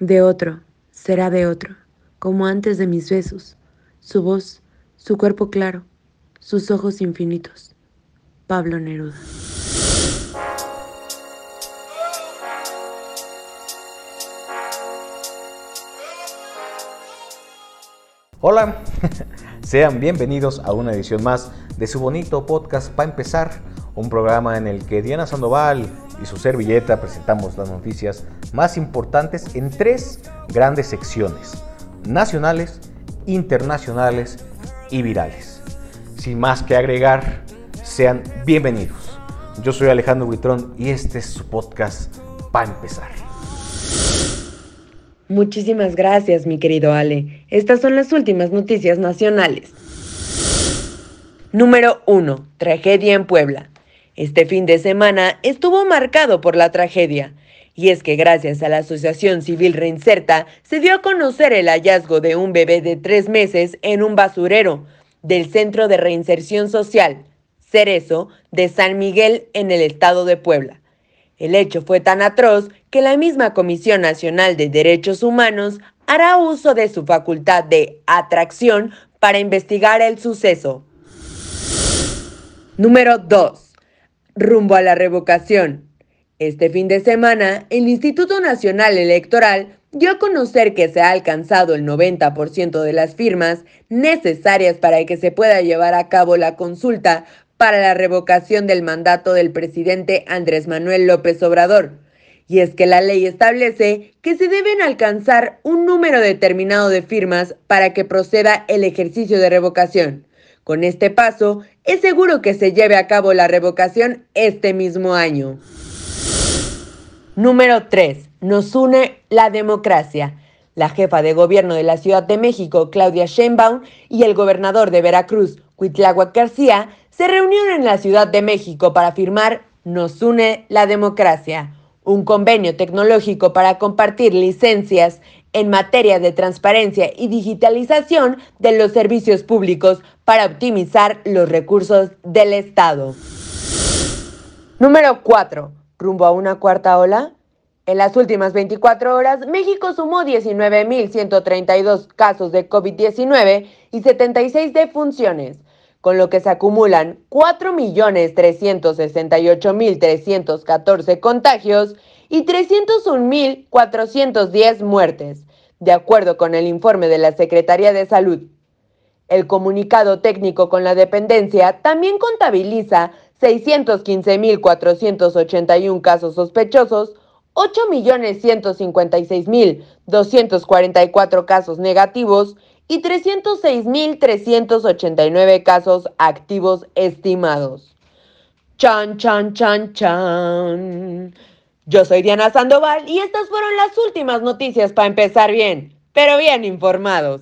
De otro, será de otro, como antes de mis besos, su voz, su cuerpo claro, sus ojos infinitos. Pablo Neruda. Hola, sean bienvenidos a una edición más de su bonito podcast para empezar, un programa en el que Diana Sandoval y su servilleta presentamos las noticias más importantes en tres grandes secciones, nacionales, internacionales y virales. Sin más que agregar, sean bienvenidos. Yo soy Alejandro Buitrón y este es su podcast para empezar. Muchísimas gracias, mi querido Ale. Estas son las últimas noticias nacionales. Número 1. Tragedia en Puebla. Este fin de semana estuvo marcado por la tragedia. Y es que gracias a la Asociación Civil Reinserta se dio a conocer el hallazgo de un bebé de tres meses en un basurero del Centro de Reinserción Social, Cerezo, de San Miguel en el estado de Puebla. El hecho fue tan atroz que la misma Comisión Nacional de Derechos Humanos hará uso de su facultad de atracción para investigar el suceso. Número 2 rumbo a la revocación. Este fin de semana, el Instituto Nacional Electoral dio a conocer que se ha alcanzado el 90% de las firmas necesarias para que se pueda llevar a cabo la consulta para la revocación del mandato del presidente Andrés Manuel López Obrador. Y es que la ley establece que se deben alcanzar un número determinado de firmas para que proceda el ejercicio de revocación. Con este paso, es seguro que se lleve a cabo la revocación este mismo año. Número 3. Nos une la democracia. La jefa de gobierno de la Ciudad de México, Claudia Sheinbaum, y el gobernador de Veracruz, Cuitláhuac García, se reunieron en la Ciudad de México para firmar Nos une la democracia, un convenio tecnológico para compartir licencias en materia de transparencia y digitalización de los servicios públicos para optimizar los recursos del Estado. Número 4. Rumbo a una cuarta ola. En las últimas 24 horas, México sumó 19.132 casos de COVID-19 y 76 defunciones, con lo que se acumulan 4.368.314 contagios y 301.410 muertes, de acuerdo con el informe de la Secretaría de Salud. El comunicado técnico con la dependencia también contabiliza 615.481 casos sospechosos, 8.156.244 casos negativos y 306.389 casos activos estimados. Chan, chan, chan, chan. Yo soy Diana Sandoval y estas fueron las últimas noticias para empezar bien, pero bien informados.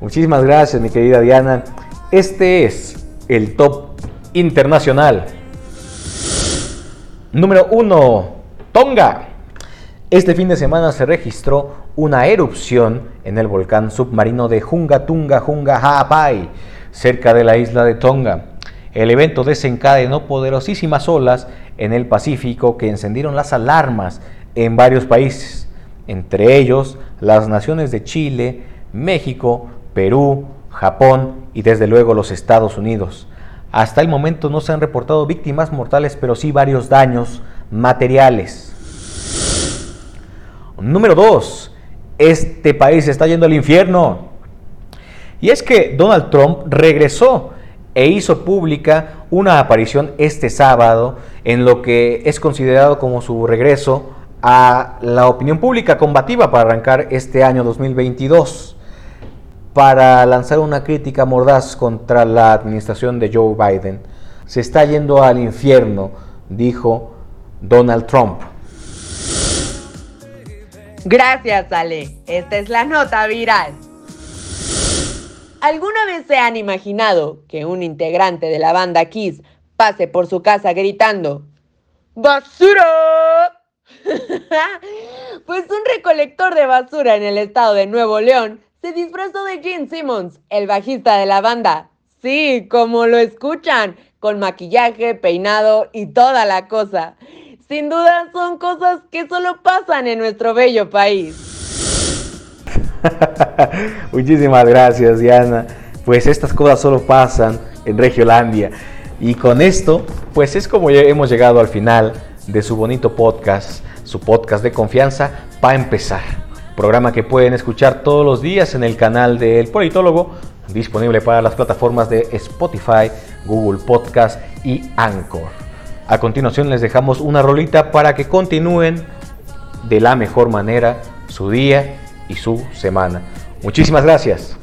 Muchísimas gracias, mi querida Diana. Este es el top internacional. Número 1. Tonga. Este fin de semana se registró una erupción en el volcán submarino de Junga Tunga Junga Haapai, cerca de la isla de Tonga. El evento desencadenó poderosísimas olas en el Pacífico que encendieron las alarmas en varios países, entre ellos las naciones de Chile, México, Perú, Japón y desde luego los Estados Unidos. Hasta el momento no se han reportado víctimas mortales, pero sí varios daños materiales. Número 2. Este país está yendo al infierno. Y es que Donald Trump regresó e hizo pública una aparición este sábado en lo que es considerado como su regreso a la opinión pública combativa para arrancar este año 2022 para lanzar una crítica mordaz contra la administración de Joe Biden. Se está yendo al infierno, dijo Donald Trump. Gracias, Ale. Esta es la nota viral. ¿Alguna vez se han imaginado que un integrante de la banda Kiss pase por su casa gritando ¡Basura! pues un recolector de basura en el estado de Nuevo León se disfrazó de Gene Simmons, el bajista de la banda. Sí, como lo escuchan, con maquillaje, peinado y toda la cosa. Sin duda son cosas que solo pasan en nuestro bello país. Muchísimas gracias, Diana. Pues estas cosas solo pasan en Regiolandia. Y con esto, pues es como hemos llegado al final de su bonito podcast, su podcast de confianza, para empezar. Programa que pueden escuchar todos los días en el canal del Politólogo, disponible para las plataformas de Spotify, Google Podcast y Anchor. A continuación les dejamos una rolita para que continúen de la mejor manera su día y su semana. Muchísimas gracias.